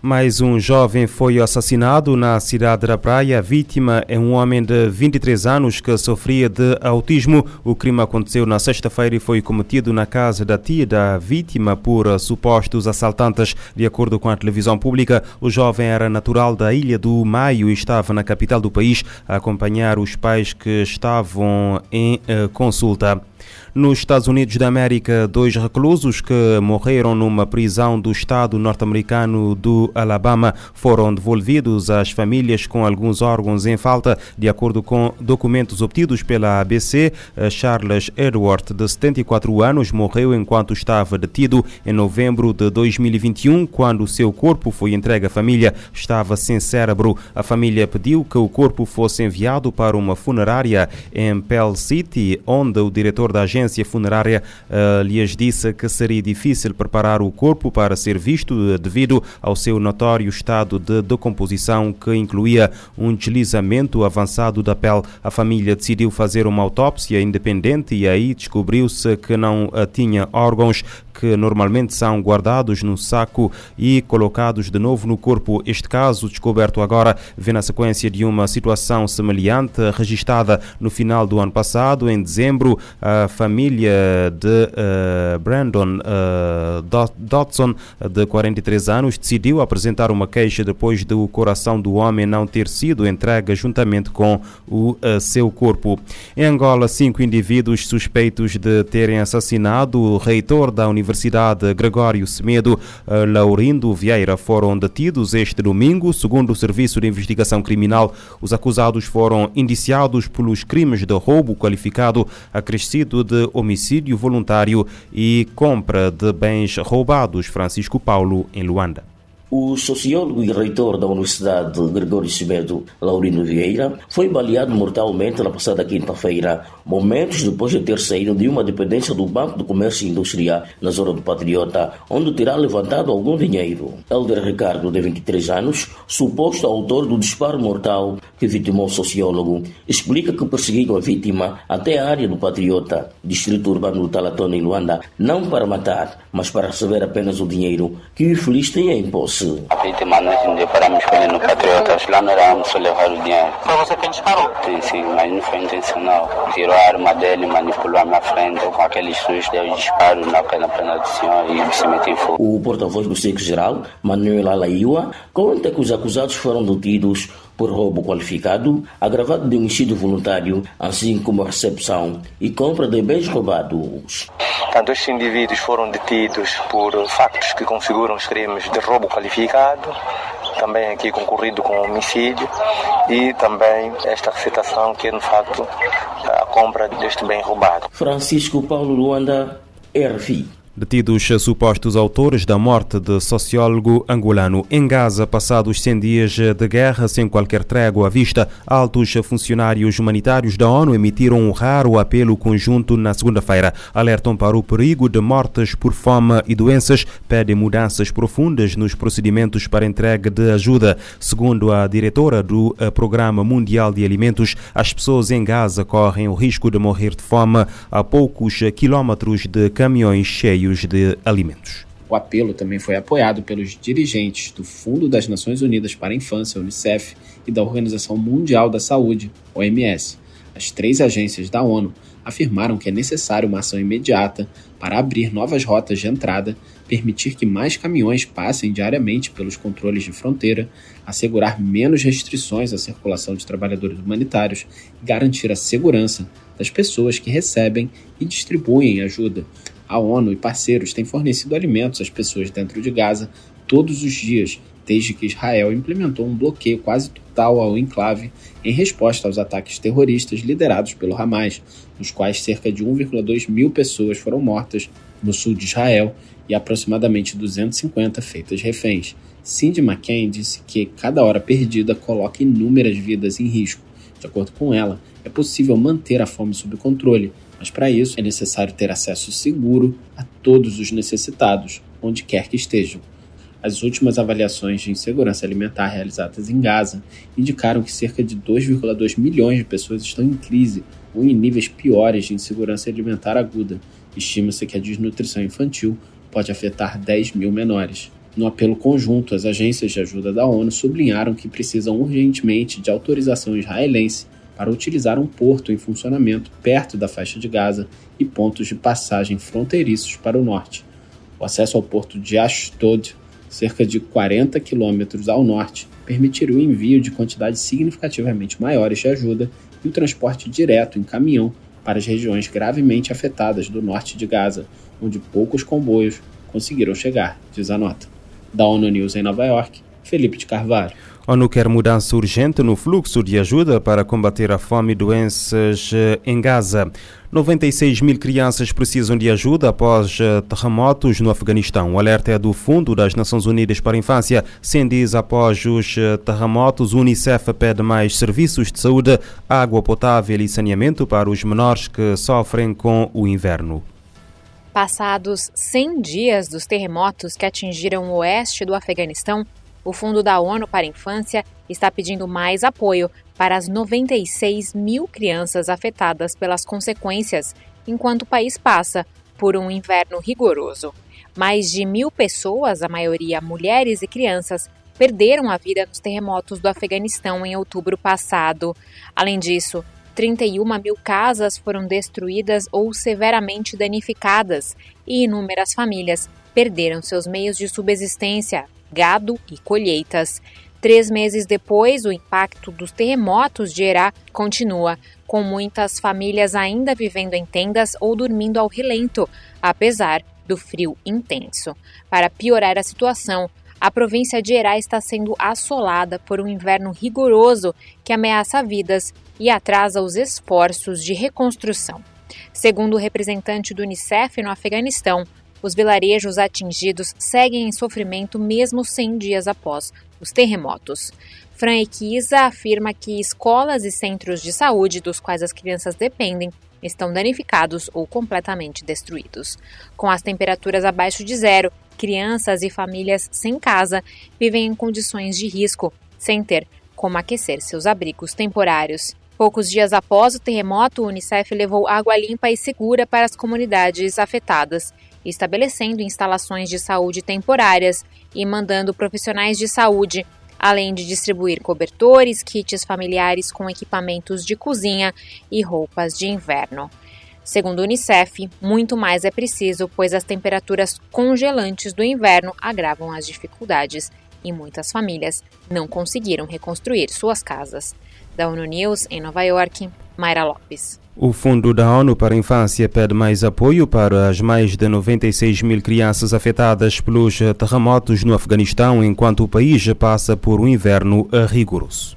Mais um jovem foi assassinado na cidade da Praia. A vítima é um homem de 23 anos que sofria de autismo. O crime aconteceu na sexta-feira e foi cometido na casa da tia da vítima por supostos assaltantes. De acordo com a televisão pública, o jovem era natural da Ilha do Maio e estava na capital do país a acompanhar os pais que estavam em eh, consulta. Nos Estados Unidos da América, dois reclusos que morreram numa prisão do estado norte-americano do Alabama foram devolvidos às famílias com alguns órgãos em falta, de acordo com documentos obtidos pela ABC. Charles Edward, de 74 anos, morreu enquanto estava detido em novembro de 2021, quando seu corpo foi entregue à família. Estava sem cérebro. A família pediu que o corpo fosse enviado para uma funerária em Pell City, onde o diretor da agência agência funerária uh, lhes disse que seria difícil preparar o corpo para ser visto devido ao seu notório estado de decomposição que incluía um deslizamento avançado da pele. A família decidiu fazer uma autópsia independente e aí descobriu-se que não tinha órgãos que normalmente são guardados num saco e colocados de novo no corpo. Este caso, descoberto agora, vem na sequência de uma situação semelhante registrada no final do ano passado, em dezembro. A família de uh, Brandon uh, Dodson, de 43 anos, decidiu apresentar uma queixa depois do coração do homem não ter sido entregue juntamente com o uh, seu corpo. Em Angola, cinco indivíduos suspeitos de terem assassinado o reitor da Universidade Universidade Gregório Semedo eh, Laurindo Vieira foram detidos este domingo. Segundo o Serviço de Investigação Criminal, os acusados foram indiciados pelos crimes de roubo qualificado, acrescido de homicídio voluntário e compra de bens roubados. Francisco Paulo, em Luanda. O sociólogo e reitor da Universidade Gregório Semedo, Laurino Vieira, foi baleado mortalmente na passada quinta-feira, momentos depois de ter saído de uma dependência do Banco do Comércio Industrial na zona do Patriota, onde terá levantado algum dinheiro. Elder Ricardo, de 23 anos, suposto autor do disparo mortal que vitimou o sociólogo, explica que perseguiu a vítima até a área do Patriota, distrito urbano do Talatona, em Luanda, não para matar, mas para receber apenas o dinheiro que o infeliz tinha em posse. A vítima nós nos deparamos com ele no Patriotas, lá não éramos só levar o dinheiro. Foi você quem disparou? Sim, sim, mas não foi intencional. Tirou a arma dele, manipulou a minha frente com aqueles sustos, deu disparos na pena pena do senhor e se meteu em fogo. O porta-voz do Seco-Geral, Manuel Alaiua, conta que os acusados foram detidos por roubo qualificado, agravado de homicídio voluntário, assim como recepção e compra de bens roubados. Portanto, estes indivíduos foram detidos por factos que configuram os crimes de roubo qualificado, também aqui concorrido com homicídio e também esta recitação que é, no facto, a compra deste bem roubado. Francisco Paulo Luanda, RFI. Detidos supostos autores da morte de sociólogo angolano em Gaza, passados 100 dias de guerra sem qualquer trégua à vista, altos funcionários humanitários da ONU emitiram um raro apelo conjunto na segunda-feira. Alertam para o perigo de mortes por fome e doenças, pedem mudanças profundas nos procedimentos para entrega de ajuda. Segundo a diretora do eh, Programa Mundial de Alimentos, as pessoas em Gaza correm o risco de morrer de fome a poucos quilómetros de caminhões cheios de alimentos. O apelo também foi apoiado pelos dirigentes do Fundo das Nações Unidas para a Infância, UNICEF, e da Organização Mundial da Saúde, OMS. As três agências da ONU afirmaram que é necessário uma ação imediata para abrir novas rotas de entrada, permitir que mais caminhões passem diariamente pelos controles de fronteira, assegurar menos restrições à circulação de trabalhadores humanitários e garantir a segurança das pessoas que recebem e distribuem ajuda, a ONU e parceiros têm fornecido alimentos às pessoas dentro de Gaza todos os dias, desde que Israel implementou um bloqueio quase total ao enclave em resposta aos ataques terroristas liderados pelo Hamas, nos quais cerca de 1,2 mil pessoas foram mortas no sul de Israel e aproximadamente 250 feitas reféns. Cindy McCain disse que cada hora perdida coloca inúmeras vidas em risco. De acordo com ela, é possível manter a fome sob controle, mas para isso é necessário ter acesso seguro a todos os necessitados, onde quer que estejam. As últimas avaliações de insegurança alimentar realizadas em Gaza indicaram que cerca de 2,2 milhões de pessoas estão em crise ou em níveis piores de insegurança alimentar aguda. Estima-se que a desnutrição infantil pode afetar 10 mil menores. No apelo conjunto, as agências de ajuda da ONU sublinharam que precisam urgentemente de autorização israelense para utilizar um porto em funcionamento perto da faixa de Gaza e pontos de passagem fronteiriços para o norte. O acesso ao porto de Ashdod, cerca de 40 quilômetros ao norte, permitiria o envio de quantidades significativamente maiores de ajuda e o transporte direto em caminhão para as regiões gravemente afetadas do norte de Gaza, onde poucos comboios conseguiram chegar, diz a nota da ONU News em Nova York, Felipe de Carvalho. A ONU quer mudança urgente no fluxo de ajuda para combater a fome e doenças eh, em Gaza. 96 mil crianças precisam de ajuda após eh, terremotos no Afeganistão. O alerta é do Fundo das Nações Unidas para a Infância. Sem diz, após os eh, terremotos, o Unicef pede mais serviços de saúde, água potável e saneamento para os menores que sofrem com o inverno. Passados 100 dias dos terremotos que atingiram o oeste do Afeganistão, o Fundo da ONU para a Infância está pedindo mais apoio para as 96 mil crianças afetadas pelas consequências, enquanto o país passa por um inverno rigoroso. Mais de mil pessoas, a maioria mulheres e crianças, perderam a vida nos terremotos do Afeganistão em outubro passado. Além disso, 31 mil casas foram destruídas ou severamente danificadas e inúmeras famílias perderam seus meios de subsistência, gado e colheitas. Três meses depois, o impacto dos terremotos de Herá continua, com muitas famílias ainda vivendo em tendas ou dormindo ao relento, apesar do frio intenso. Para piorar a situação, a província de Herá está sendo assolada por um inverno rigoroso que ameaça vidas e atrasa os esforços de reconstrução. Segundo o representante do Unicef no Afeganistão, os vilarejos atingidos seguem em sofrimento mesmo 100 dias após os terremotos. Fran Equiza afirma que escolas e centros de saúde dos quais as crianças dependem estão danificados ou completamente destruídos. Com as temperaturas abaixo de zero, crianças e famílias sem casa vivem em condições de risco, sem ter como aquecer seus abrigos temporários. Poucos dias após o terremoto, o Unicef levou água limpa e segura para as comunidades afetadas, estabelecendo instalações de saúde temporárias e mandando profissionais de saúde, além de distribuir cobertores, kits familiares com equipamentos de cozinha e roupas de inverno. Segundo o Unicef, muito mais é preciso, pois as temperaturas congelantes do inverno agravam as dificuldades e muitas famílias não conseguiram reconstruir suas casas. Da ONU News, em Nova York, Mayra Lopes. O Fundo da ONU para a Infância pede mais apoio para as mais de 96 mil crianças afetadas pelos terremotos no Afeganistão, enquanto o país passa por um inverno rigoroso.